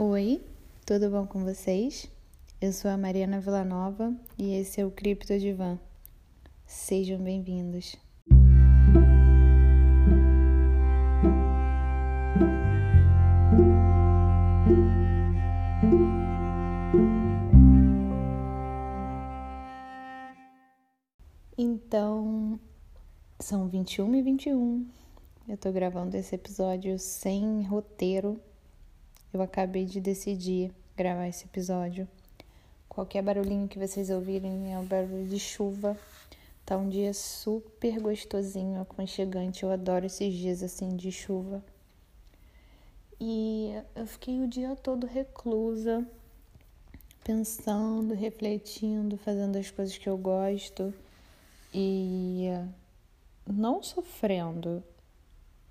Oi, tudo bom com vocês? Eu sou a Mariana Villanova e esse é o Cripto Divan. Sejam bem-vindos. Então, são 21 e 21. Eu tô gravando esse episódio sem roteiro eu acabei de decidir gravar esse episódio. Qualquer barulhinho que vocês ouvirem é o barulho de chuva. Tá um dia super gostosinho, aconchegante. Eu adoro esses dias assim de chuva. E eu fiquei o dia todo reclusa, pensando, refletindo, fazendo as coisas que eu gosto e não sofrendo.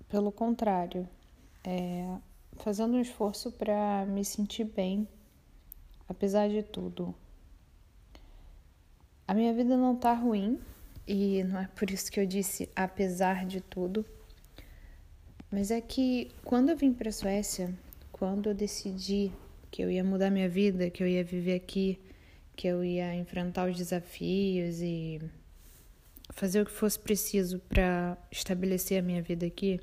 Pelo contrário, é, fazendo um esforço para me sentir bem, apesar de tudo. A minha vida não tá ruim e não é por isso que eu disse apesar de tudo, mas é que quando eu vim para a Suécia, quando eu decidi que eu ia mudar minha vida, que eu ia viver aqui, que eu ia enfrentar os desafios e fazer o que fosse preciso para estabelecer a minha vida aqui,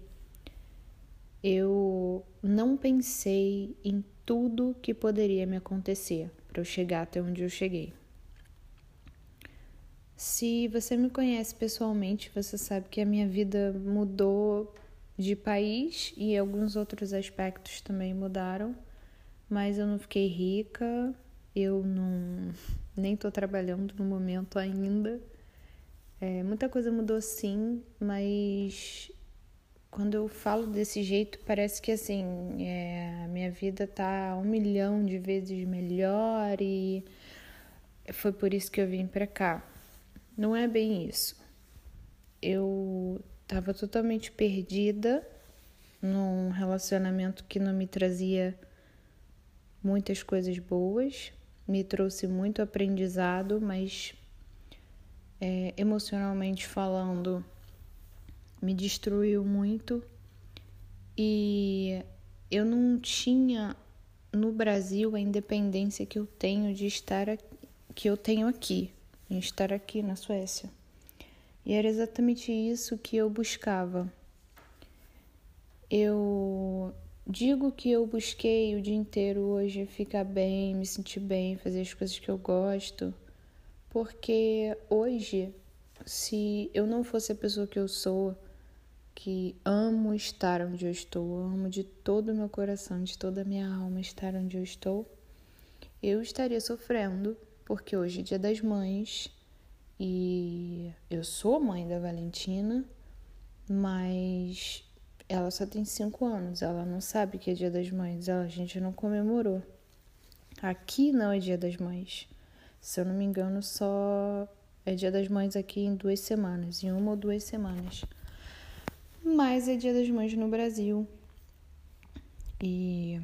eu não pensei em tudo que poderia me acontecer para eu chegar até onde eu cheguei. Se você me conhece pessoalmente, você sabe que a minha vida mudou de país e alguns outros aspectos também mudaram, mas eu não fiquei rica, eu não nem tô trabalhando no momento ainda. É, muita coisa mudou sim, mas quando eu falo desse jeito, parece que assim, é, a minha vida tá um milhão de vezes melhor e foi por isso que eu vim para cá. Não é bem isso. Eu tava totalmente perdida num relacionamento que não me trazia muitas coisas boas, me trouxe muito aprendizado, mas é, emocionalmente falando, me destruiu muito e eu não tinha no Brasil a independência que eu tenho de estar que eu tenho aqui, em estar aqui na Suécia. E era exatamente isso que eu buscava. Eu digo que eu busquei o dia inteiro hoje ficar bem, me sentir bem, fazer as coisas que eu gosto, porque hoje, se eu não fosse a pessoa que eu sou, que amo estar onde eu estou, amo de todo o meu coração, de toda a minha alma estar onde eu estou, eu estaria sofrendo, porque hoje é dia das mães e eu sou mãe da Valentina, mas ela só tem cinco anos, ela não sabe que é dia das mães, a gente não comemorou. Aqui não é dia das mães. Se eu não me engano, só é dia das mães aqui em duas semanas, em uma ou duas semanas mas é Dia das Mães no Brasil. E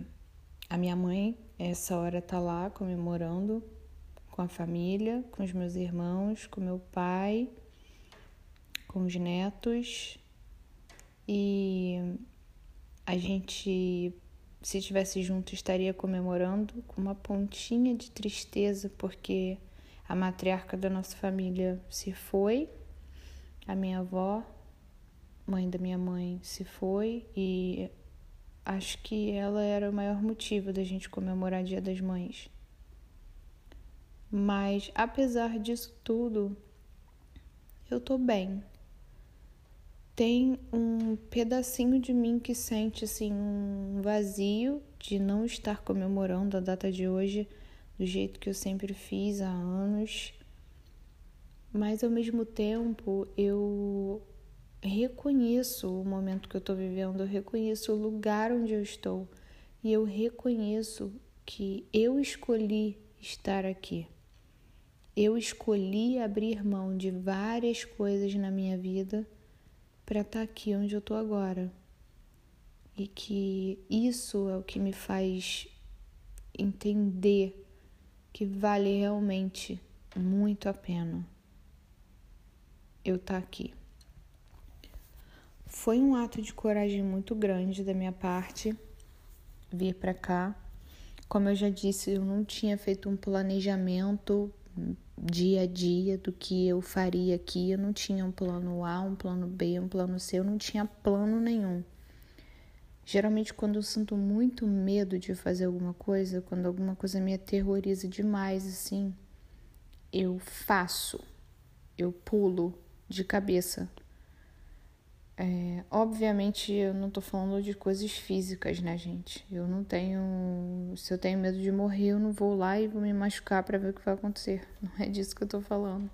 a minha mãe, essa hora, tá lá comemorando com a família, com os meus irmãos, com meu pai, com os netos. E a gente, se estivesse junto, estaria comemorando com uma pontinha de tristeza, porque a matriarca da nossa família se foi, a minha avó mãe da minha mãe se foi e acho que ela era o maior motivo da gente comemorar Dia das Mães. Mas apesar disso tudo, eu tô bem. Tem um pedacinho de mim que sente assim um vazio de não estar comemorando a data de hoje do jeito que eu sempre fiz há anos. Mas ao mesmo tempo, eu reconheço o momento que eu estou vivendo, eu reconheço o lugar onde eu estou e eu reconheço que eu escolhi estar aqui. Eu escolhi abrir mão de várias coisas na minha vida para estar tá aqui onde eu estou agora. E que isso é o que me faz entender que vale realmente muito a pena eu estar tá aqui. Foi um ato de coragem muito grande da minha parte vir para cá. Como eu já disse, eu não tinha feito um planejamento dia a dia do que eu faria aqui. Eu não tinha um plano A, um plano B, um plano C, eu não tinha plano nenhum. Geralmente, quando eu sinto muito medo de fazer alguma coisa, quando alguma coisa me aterroriza demais, assim, eu faço, eu pulo de cabeça. É, obviamente, eu não tô falando de coisas físicas, né, gente? Eu não tenho. Se eu tenho medo de morrer, eu não vou lá e vou me machucar para ver o que vai acontecer. Não é disso que eu tô falando.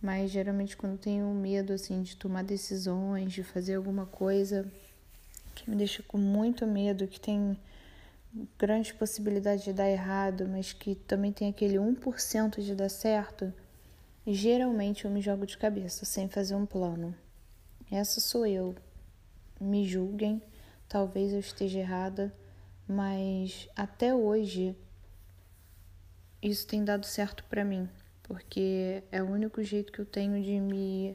Mas geralmente, quando eu tenho medo, assim, de tomar decisões, de fazer alguma coisa que me deixa com muito medo, que tem grande possibilidade de dar errado, mas que também tem aquele 1% de dar certo, geralmente eu me jogo de cabeça sem fazer um plano. Essa sou eu. Me julguem, talvez eu esteja errada, mas até hoje isso tem dado certo para mim, porque é o único jeito que eu tenho de me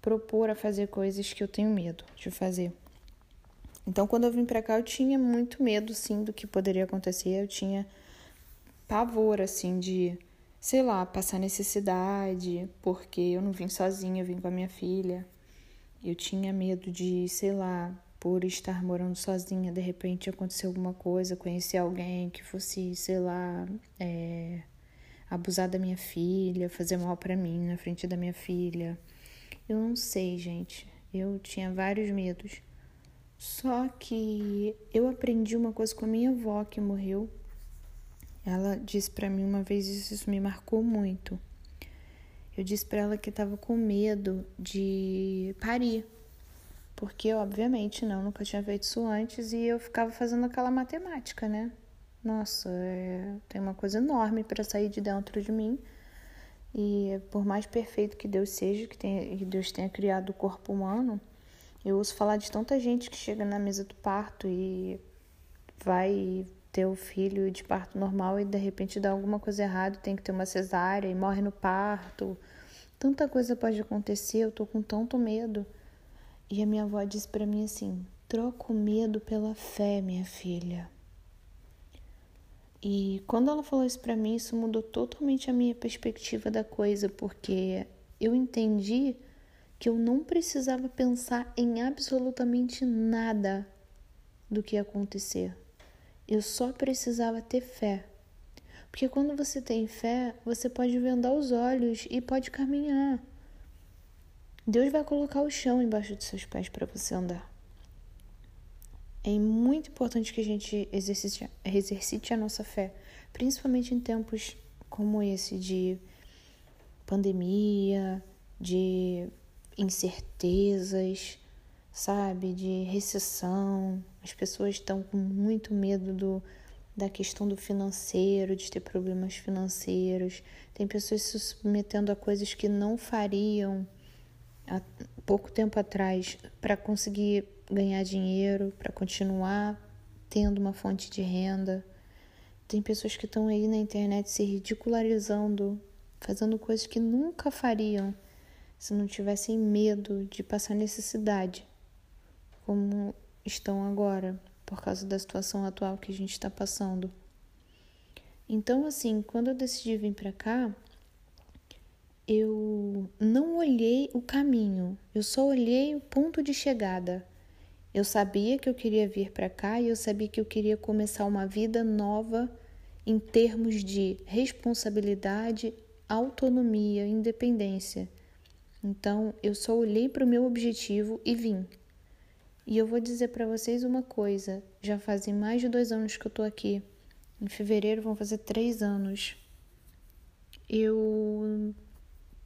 propor a fazer coisas que eu tenho medo de fazer. Então, quando eu vim para cá, eu tinha muito medo, sim, do que poderia acontecer. Eu tinha pavor, assim, de, sei lá, passar necessidade, porque eu não vim sozinha, eu vim com a minha filha. Eu tinha medo de, sei lá, por estar morando sozinha, de repente acontecer alguma coisa, conhecer alguém que fosse, sei lá, é, abusar da minha filha, fazer mal para mim na frente da minha filha. Eu não sei, gente. Eu tinha vários medos. Só que eu aprendi uma coisa com a minha avó que morreu. Ela disse para mim uma vez isso, isso me marcou muito. Eu disse para ela que estava com medo de parir. Porque, obviamente, não, nunca tinha feito isso antes e eu ficava fazendo aquela matemática, né? Nossa, é, tem uma coisa enorme para sair de dentro de mim. E por mais perfeito que Deus seja, que, tenha, que Deus tenha criado o corpo humano, eu ouço falar de tanta gente que chega na mesa do parto e vai ter o filho de parto normal e de repente dá alguma coisa errada, tem que ter uma cesárea e morre no parto. Tanta coisa pode acontecer, eu tô com tanto medo. E a minha avó disse para mim assim: troca o medo pela fé, minha filha. E quando ela falou isso para mim, isso mudou totalmente a minha perspectiva da coisa, porque eu entendi que eu não precisava pensar em absolutamente nada do que ia acontecer. Eu só precisava ter fé. Porque quando você tem fé, você pode vendar os olhos e pode caminhar. Deus vai colocar o chão embaixo dos seus pés para você andar. É muito importante que a gente exercite, exercite a nossa fé, principalmente em tempos como esse de pandemia, de incertezas, sabe, de recessão. As pessoas estão com muito medo do, da questão do financeiro, de ter problemas financeiros. Tem pessoas se submetendo a coisas que não fariam há pouco tempo atrás para conseguir ganhar dinheiro, para continuar tendo uma fonte de renda. Tem pessoas que estão aí na internet se ridicularizando, fazendo coisas que nunca fariam se não tivessem medo de passar necessidade como estão agora, por causa da situação atual que a gente está passando. Então, assim, quando eu decidi vir para cá, eu não olhei o caminho, eu só olhei o ponto de chegada. Eu sabia que eu queria vir para cá e eu sabia que eu queria começar uma vida nova em termos de responsabilidade, autonomia, independência. Então, eu só olhei para o meu objetivo e vim. E eu vou dizer para vocês uma coisa: já fazem mais de dois anos que eu tô aqui. Em fevereiro vão fazer três anos. Eu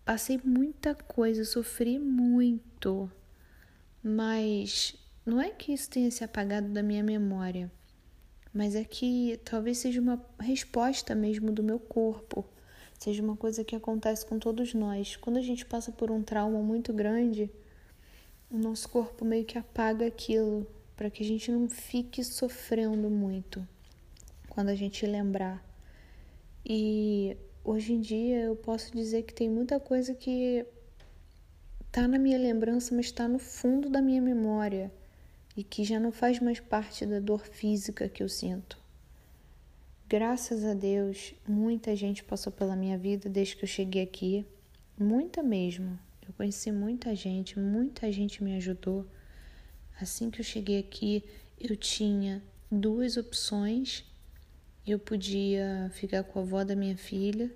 passei muita coisa, sofri muito, mas não é que isso tenha se apagado da minha memória, mas é que talvez seja uma resposta mesmo do meu corpo, seja uma coisa que acontece com todos nós. Quando a gente passa por um trauma muito grande, o nosso corpo meio que apaga aquilo para que a gente não fique sofrendo muito quando a gente lembrar. E hoje em dia eu posso dizer que tem muita coisa que tá na minha lembrança, mas está no fundo da minha memória e que já não faz mais parte da dor física que eu sinto. graças a Deus, muita gente passou pela minha vida desde que eu cheguei aqui. Muita mesmo. Eu conheci muita gente, muita gente me ajudou. Assim que eu cheguei aqui, eu tinha duas opções. Eu podia ficar com a avó da minha filha,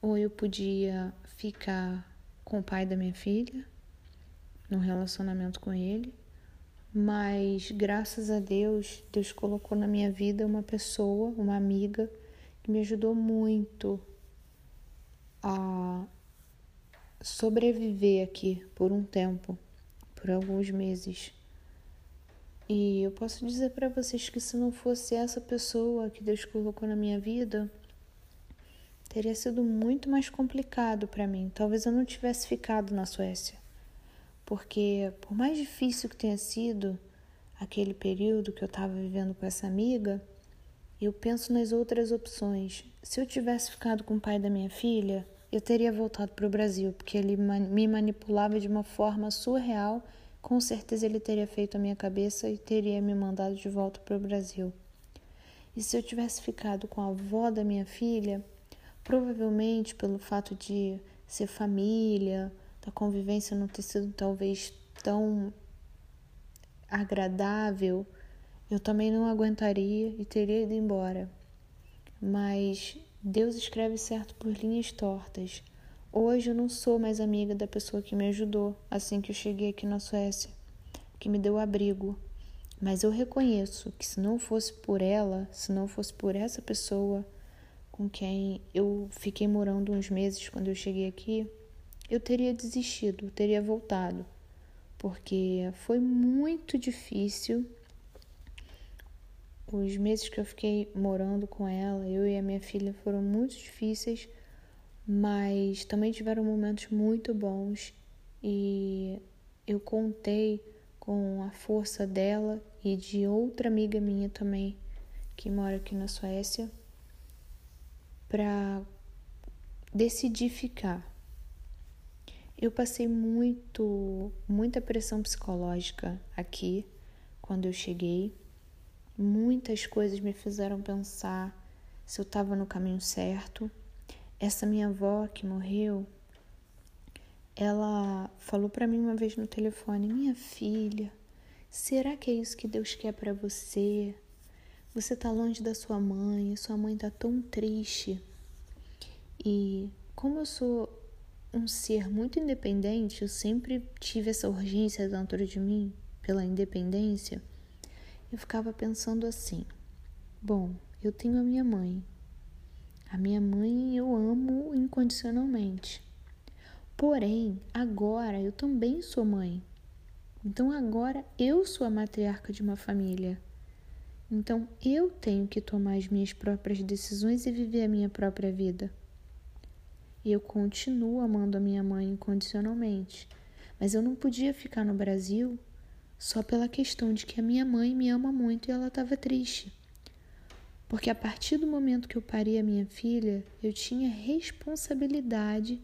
ou eu podia ficar com o pai da minha filha, num relacionamento com ele. Mas graças a Deus, Deus colocou na minha vida uma pessoa, uma amiga, que me ajudou muito a sobreviver aqui por um tempo, por alguns meses. E eu posso dizer para vocês que se não fosse essa pessoa que Deus colocou na minha vida, teria sido muito mais complicado para mim. Talvez eu não tivesse ficado na Suécia porque por mais difícil que tenha sido aquele período que eu estava vivendo com essa amiga, eu penso nas outras opções. Se eu tivesse ficado com o pai da minha filha, eu teria voltado para o Brasil, porque ele me manipulava de uma forma surreal. Com certeza ele teria feito a minha cabeça e teria me mandado de volta para o Brasil. E se eu tivesse ficado com a avó da minha filha, provavelmente pelo fato de ser família, da convivência não ter sido talvez tão agradável, eu também não aguentaria e teria ido embora. Mas Deus escreve certo por linhas tortas. Hoje eu não sou mais amiga da pessoa que me ajudou assim que eu cheguei aqui na Suécia, que me deu abrigo. Mas eu reconheço que se não fosse por ela, se não fosse por essa pessoa com quem eu fiquei morando uns meses quando eu cheguei aqui, eu teria desistido, teria voltado, porque foi muito difícil. Os meses que eu fiquei morando com ela, eu e a minha filha, foram muito difíceis, mas também tiveram momentos muito bons e eu contei com a força dela e de outra amiga minha também que mora aqui na Suécia para decidir ficar. Eu passei muito, muita pressão psicológica aqui quando eu cheguei. Muitas coisas me fizeram pensar se eu estava no caminho certo. Essa minha avó que morreu, ela falou para mim uma vez no telefone: "Minha filha, será que é isso que Deus quer para você? Você tá longe da sua mãe, sua mãe tá tão triste". E como eu sou um ser muito independente, eu sempre tive essa urgência dentro de mim pela independência. Eu ficava pensando assim: bom, eu tenho a minha mãe. A minha mãe eu amo incondicionalmente. Porém, agora eu também sou mãe. Então agora eu sou a matriarca de uma família. Então eu tenho que tomar as minhas próprias decisões e viver a minha própria vida. Eu continuo amando a minha mãe incondicionalmente. Mas eu não podia ficar no Brasil só pela questão de que a minha mãe me ama muito e ela estava triste. Porque a partir do momento que eu parei a minha filha, eu tinha responsabilidade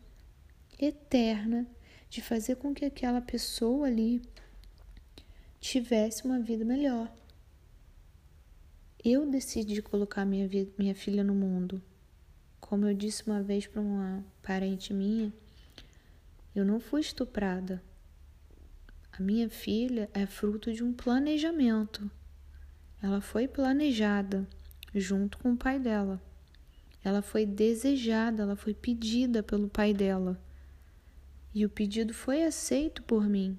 eterna de fazer com que aquela pessoa ali tivesse uma vida melhor. Eu decidi colocar minha, minha filha no mundo. Como eu disse uma vez para uma parente minha, eu não fui estuprada. A minha filha é fruto de um planejamento. Ela foi planejada junto com o pai dela. Ela foi desejada, ela foi pedida pelo pai dela. E o pedido foi aceito por mim.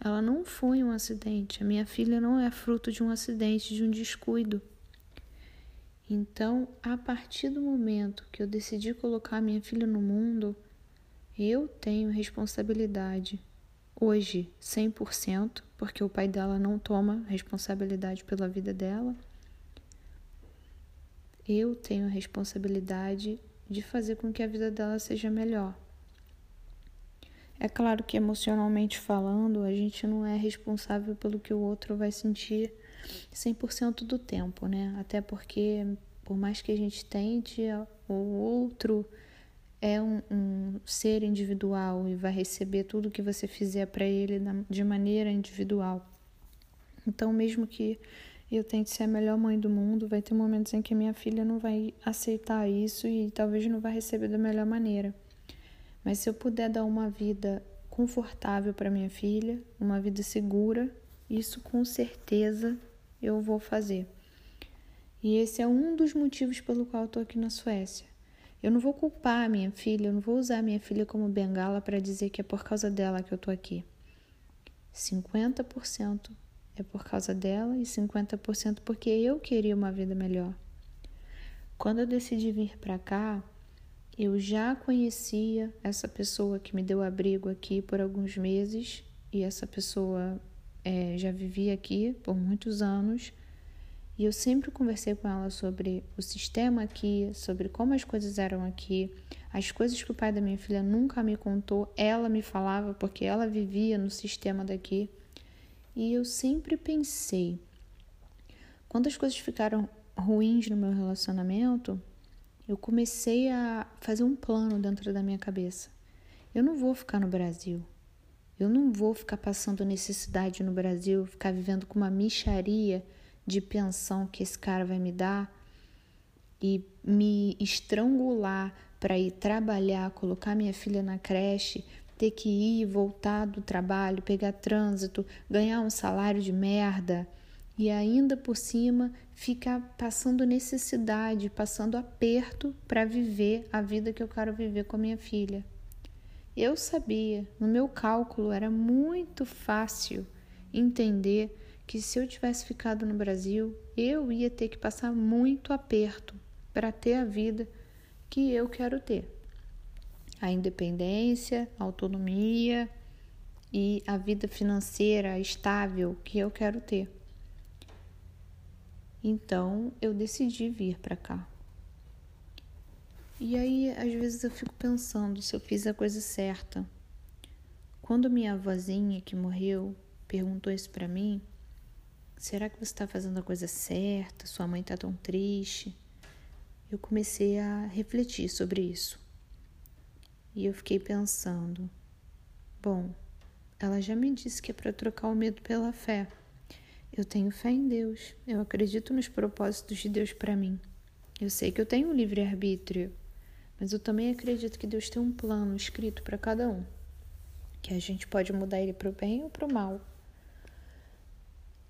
Ela não foi um acidente. A minha filha não é fruto de um acidente, de um descuido. Então, a partir do momento que eu decidi colocar minha filha no mundo, eu tenho responsabilidade. Hoje, 100%, porque o pai dela não toma responsabilidade pela vida dela. Eu tenho a responsabilidade de fazer com que a vida dela seja melhor. É claro que emocionalmente falando, a gente não é responsável pelo que o outro vai sentir 100% do tempo, né? Até porque, por mais que a gente tente, o outro é um, um ser individual e vai receber tudo que você fizer para ele de maneira individual. Então, mesmo que eu tento ser a melhor mãe do mundo, vai ter momentos em que minha filha não vai aceitar isso e talvez não vai receber da melhor maneira. Mas se eu puder dar uma vida confortável para minha filha, uma vida segura, isso com certeza eu vou fazer. E esse é um dos motivos pelo qual eu estou aqui na Suécia. Eu não vou culpar a minha filha, eu não vou usar a minha filha como bengala para dizer que é por causa dela que eu estou aqui. 50% é por causa dela e 50% porque eu queria uma vida melhor. Quando eu decidi vir para cá, eu já conhecia essa pessoa que me deu abrigo aqui por alguns meses e essa pessoa é, já vivia aqui por muitos anos. E eu sempre conversei com ela sobre o sistema aqui, sobre como as coisas eram aqui, as coisas que o pai da minha filha nunca me contou, ela me falava porque ela vivia no sistema daqui. E eu sempre pensei, quando as coisas ficaram ruins no meu relacionamento, eu comecei a fazer um plano dentro da minha cabeça. Eu não vou ficar no Brasil. Eu não vou ficar passando necessidade no Brasil, ficar vivendo com uma micharia de pensão que esse cara vai me dar e me estrangular para ir trabalhar, colocar minha filha na creche, ter que ir, voltar do trabalho, pegar trânsito, ganhar um salário de merda e ainda por cima ficar passando necessidade, passando aperto para viver a vida que eu quero viver com a minha filha. Eu sabia, no meu cálculo era muito fácil entender que se eu tivesse ficado no Brasil, eu ia ter que passar muito aperto para ter a vida que eu quero ter a independência, a autonomia e a vida financeira estável que eu quero ter. Então eu decidi vir para cá. E aí, às vezes, eu fico pensando se eu fiz a coisa certa. Quando minha avózinha que morreu perguntou isso para mim, será que você está fazendo a coisa certa? Sua mãe está tão triste? Eu comecei a refletir sobre isso. E eu fiquei pensando: bom, ela já me disse que é para trocar o medo pela fé. Eu tenho fé em Deus, eu acredito nos propósitos de Deus para mim. Eu sei que eu tenho um livre-arbítrio, mas eu também acredito que Deus tem um plano escrito para cada um, que a gente pode mudar ele para o bem ou para o mal.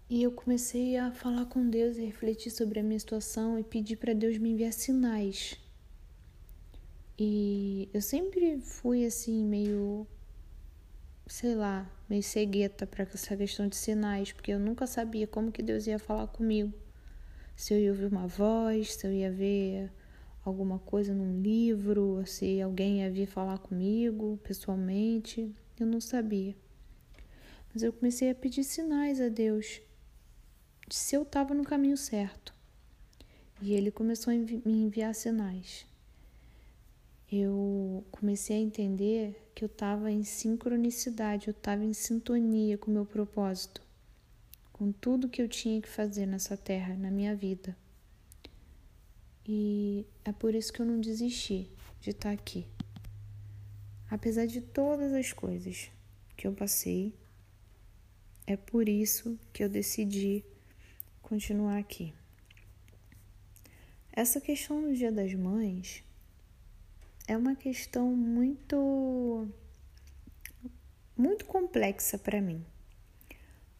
E eu comecei a falar com Deus e refletir sobre a minha situação e pedir para Deus me enviar sinais e eu sempre fui assim, meio, sei lá, meio cegueta para essa questão de sinais, porque eu nunca sabia como que Deus ia falar comigo. Se eu ia ouvir uma voz, se eu ia ver alguma coisa num livro, se alguém ia vir falar comigo pessoalmente, eu não sabia. Mas eu comecei a pedir sinais a Deus de se eu estava no caminho certo. E ele começou a me enviar sinais eu comecei a entender que eu estava em sincronicidade, eu estava em sintonia com o meu propósito, com tudo que eu tinha que fazer nessa terra, na minha vida. E é por isso que eu não desisti de estar aqui. Apesar de todas as coisas que eu passei, é por isso que eu decidi continuar aqui. Essa questão do Dia das Mães é uma questão muito muito complexa para mim.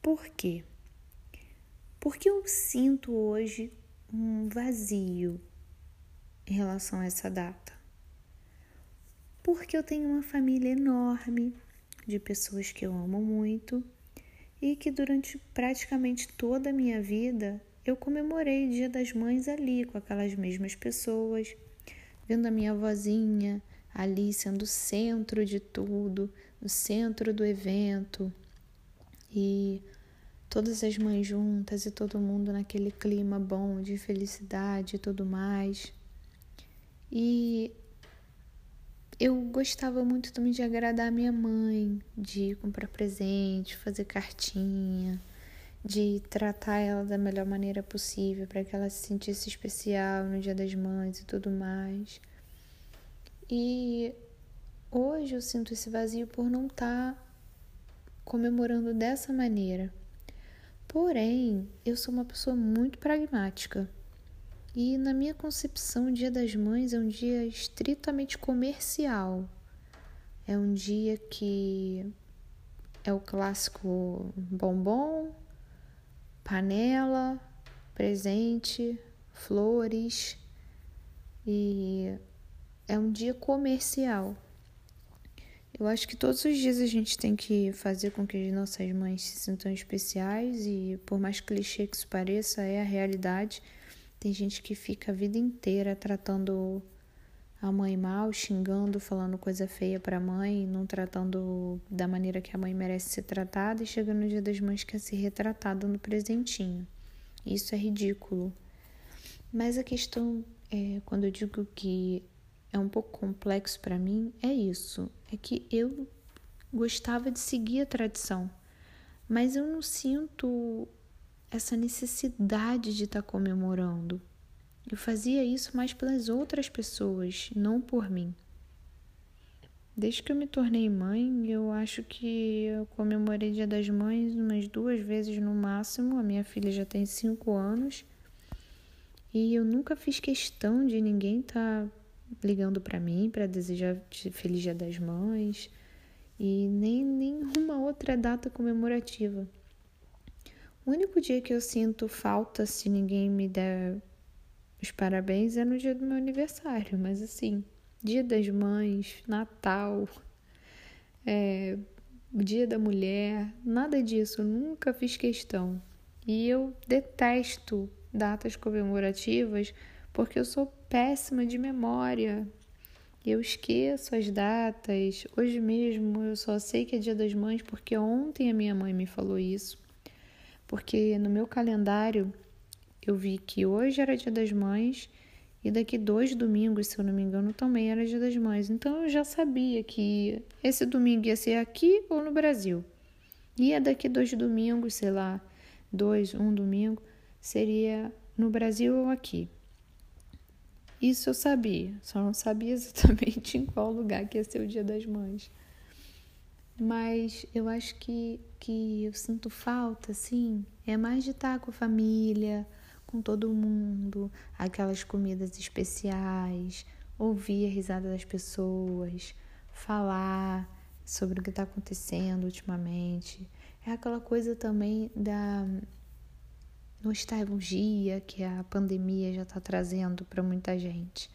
Por quê? Porque eu sinto hoje um vazio em relação a essa data. Porque eu tenho uma família enorme de pessoas que eu amo muito e que durante praticamente toda a minha vida eu comemorei o Dia das Mães ali com aquelas mesmas pessoas vendo a minha vozinha ali sendo o centro de tudo, o centro do evento e todas as mães juntas e todo mundo naquele clima bom de felicidade e tudo mais. E eu gostava muito também de agradar a minha mãe, de comprar presente, fazer cartinha, de tratar ela da melhor maneira possível para que ela se sentisse especial no Dia das Mães e tudo mais. E hoje eu sinto esse vazio por não estar tá comemorando dessa maneira, Porém, eu sou uma pessoa muito pragmática. E na minha concepção, o Dia das Mães é um dia estritamente comercial. É um dia que é o clássico bombom, panela, presente, flores e é um dia comercial. Eu acho que todos os dias a gente tem que fazer com que as nossas mães se sintam especiais e, por mais clichê que isso pareça, é a realidade. Tem gente que fica a vida inteira tratando a mãe mal, xingando, falando coisa feia para a mãe, não tratando da maneira que a mãe merece ser tratada e chega no dia das mães quer ser retratado no presentinho. Isso é ridículo. Mas a questão é, quando eu digo que é um pouco complexo para mim, é isso. É que eu gostava de seguir a tradição, mas eu não sinto essa necessidade de estar tá comemorando. Eu fazia isso mais pelas outras pessoas, não por mim. Desde que eu me tornei mãe, eu acho que eu comemorei Dia das Mães umas duas vezes no máximo. A minha filha já tem cinco anos e eu nunca fiz questão de ninguém estar tá ligando para mim para desejar Feliz Dia das Mães e nem nenhuma outra data comemorativa. O único dia que eu sinto falta se ninguém me der os parabéns é no dia do meu aniversário, mas assim, Dia das Mães, Natal, é, Dia da Mulher, nada disso, nunca fiz questão. E eu detesto datas comemorativas porque eu sou péssima de memória. Eu esqueço as datas. Hoje mesmo eu só sei que é Dia das Mães porque ontem a minha mãe me falou isso. Porque no meu calendário eu vi que hoje era Dia das Mães e daqui dois domingos, se eu não me engano, também era Dia das Mães. Então eu já sabia que esse domingo ia ser aqui ou no Brasil. E é daqui dois domingos, sei lá, dois, um domingo, seria no Brasil ou aqui. Isso eu sabia, só não sabia exatamente em qual lugar que ia ser o Dia das Mães. Mas eu acho que, que eu sinto falta, assim, é mais de estar com a família, com todo mundo, aquelas comidas especiais, ouvir a risada das pessoas, falar sobre o que está acontecendo ultimamente. É aquela coisa também da nostalgia que a pandemia já está trazendo para muita gente.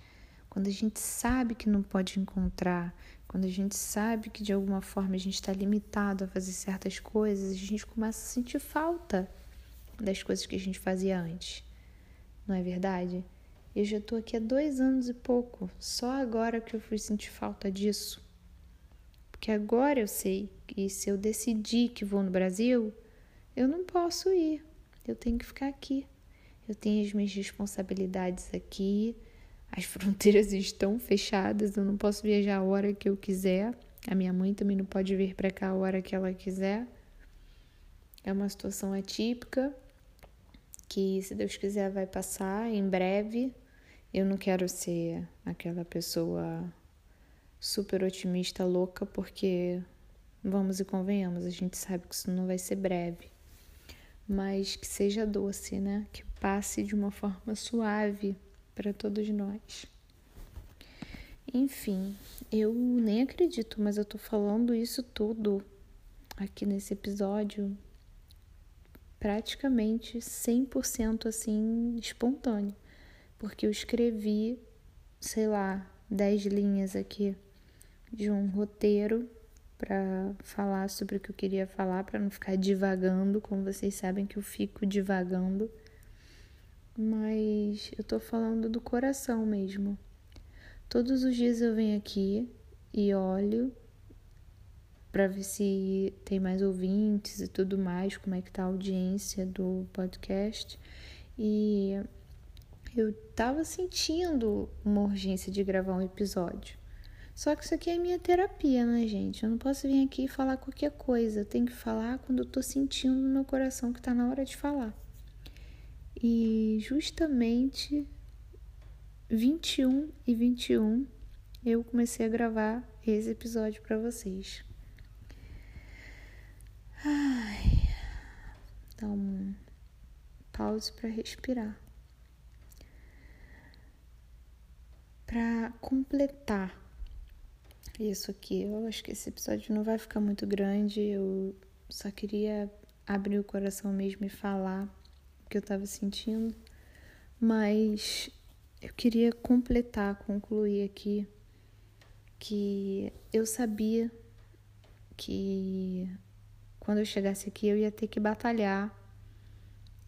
Quando a gente sabe que não pode encontrar, quando a gente sabe que de alguma forma a gente está limitado a fazer certas coisas, a gente começa a sentir falta das coisas que a gente fazia antes. Não é verdade? Eu já estou aqui há dois anos e pouco, só agora que eu fui sentir falta disso. Porque agora eu sei que se eu decidir que vou no Brasil, eu não posso ir, eu tenho que ficar aqui. Eu tenho as minhas responsabilidades aqui. As fronteiras estão fechadas, eu não posso viajar a hora que eu quiser. A minha mãe também não pode vir para cá a hora que ela quiser. É uma situação atípica que, se Deus quiser, vai passar em breve. Eu não quero ser aquela pessoa super otimista, louca, porque vamos e convenhamos, a gente sabe que isso não vai ser breve mas que seja doce, né? Que passe de uma forma suave para todos nós. Enfim, eu nem acredito, mas eu tô falando isso tudo aqui nesse episódio praticamente 100% assim espontâneo, porque eu escrevi, sei lá, 10 linhas aqui de um roteiro para falar sobre o que eu queria falar, para não ficar divagando, como vocês sabem que eu fico divagando. Mas eu tô falando do coração mesmo. Todos os dias eu venho aqui e olho para ver se tem mais ouvintes e tudo mais, como é que tá a audiência do podcast. E eu tava sentindo uma urgência de gravar um episódio. Só que isso aqui é minha terapia, né, gente? Eu não posso vir aqui e falar qualquer coisa. Eu tenho que falar quando eu tô sentindo no meu coração que tá na hora de falar. E justamente 21 e 21 eu comecei a gravar esse episódio para vocês. Ai, dá um Pause para respirar. Para completar isso aqui, eu acho que esse episódio não vai ficar muito grande. Eu só queria abrir o coração mesmo e falar que eu estava sentindo, mas eu queria completar, concluir aqui que eu sabia que quando eu chegasse aqui eu ia ter que batalhar.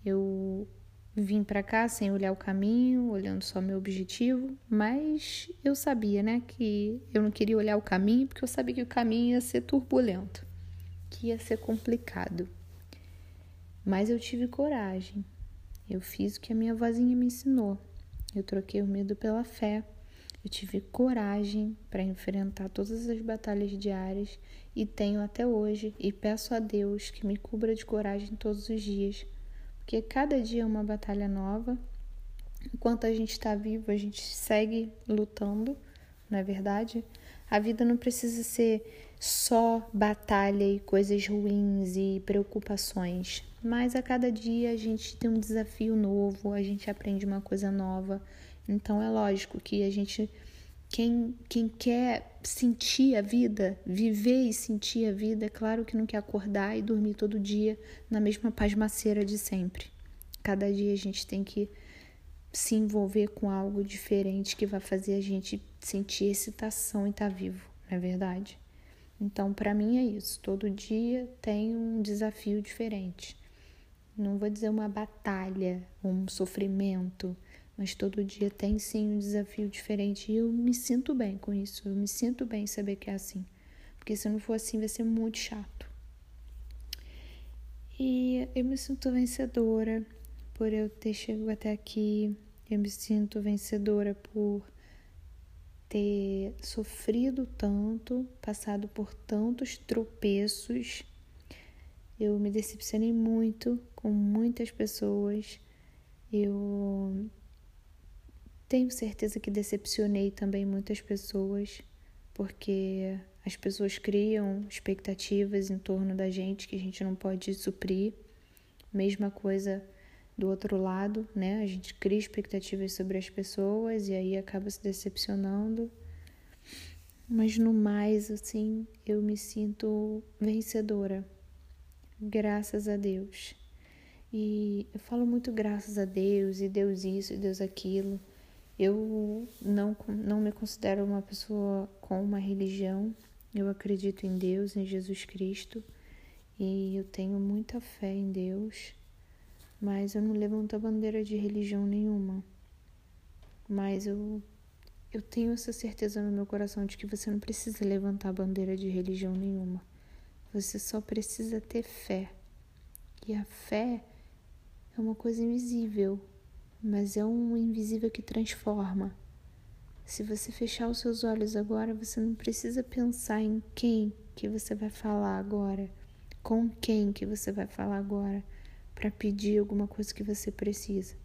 Eu vim para cá sem olhar o caminho, olhando só meu objetivo, mas eu sabia, né, que eu não queria olhar o caminho porque eu sabia que o caminho ia ser turbulento, que ia ser complicado. Mas eu tive coragem. Eu fiz o que a minha vozinha me ensinou. Eu troquei o medo pela fé. Eu tive coragem para enfrentar todas as batalhas diárias e tenho até hoje e peço a Deus que me cubra de coragem todos os dias, porque cada dia é uma batalha nova. Enquanto a gente está vivo, a gente segue lutando, não é verdade? A vida não precisa ser só batalha e coisas ruins e preocupações, mas a cada dia a gente tem um desafio novo, a gente aprende uma coisa nova. Então é lógico que a gente quem, quem quer sentir a vida, viver e sentir a vida, é claro que não quer acordar e dormir todo dia na mesma pasmaceira de sempre. Cada dia a gente tem que se envolver com algo diferente que vai fazer a gente sentir excitação e estar tá vivo, não é verdade? Então, para mim é isso. Todo dia tem um desafio diferente. Não vou dizer uma batalha, um sofrimento, mas todo dia tem sim um desafio diferente e eu me sinto bem com isso. Eu me sinto bem saber que é assim, porque se não for assim vai ser muito chato. E eu me sinto vencedora por eu ter chegado até aqui. Eu me sinto vencedora por ter sofrido tanto, passado por tantos tropeços. Eu me decepcionei muito com muitas pessoas. Eu tenho certeza que decepcionei também muitas pessoas, porque as pessoas criam expectativas em torno da gente que a gente não pode suprir. Mesma coisa do outro lado, né? A gente cria expectativas sobre as pessoas e aí acaba se decepcionando. Mas no mais, assim, eu me sinto vencedora. Graças a Deus. E eu falo muito graças a Deus, e Deus isso, e Deus aquilo. Eu não, não me considero uma pessoa com uma religião. Eu acredito em Deus, em Jesus Cristo, e eu tenho muita fé em Deus, mas eu não levanto a bandeira de religião nenhuma. Mas eu, eu tenho essa certeza no meu coração de que você não precisa levantar a bandeira de religião nenhuma. Você só precisa ter fé. E a fé é uma coisa invisível, mas é um invisível que transforma. Se você fechar os seus olhos agora, você não precisa pensar em quem que você vai falar agora, com quem que você vai falar agora para pedir alguma coisa que você precisa.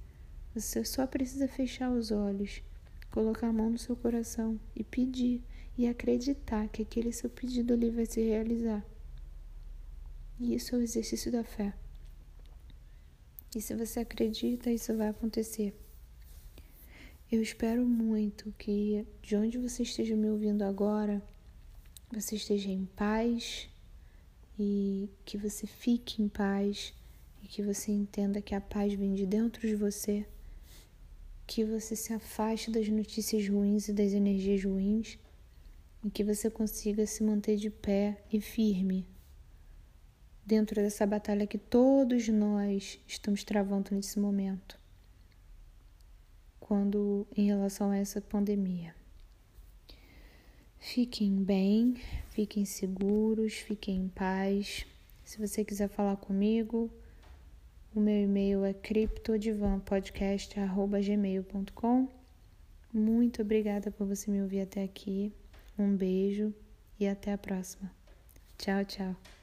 Você só precisa fechar os olhos, colocar a mão no seu coração e pedir e acreditar que aquele seu pedido ali vai se realizar. E isso é o exercício da fé. E se você acredita, isso vai acontecer. Eu espero muito que de onde você esteja me ouvindo agora, você esteja em paz e que você fique em paz e que você entenda que a paz vem de dentro de você, que você se afaste das notícias ruins e das energias ruins e que você consiga se manter de pé e firme dentro dessa batalha que todos nós estamos travando nesse momento, quando em relação a essa pandemia. Fiquem bem, fiquem seguros, fiquem em paz. Se você quiser falar comigo, o meu e-mail é criptodivanpodcast.gmail.com. Muito obrigada por você me ouvir até aqui. Um beijo e até a próxima. Tchau, tchau.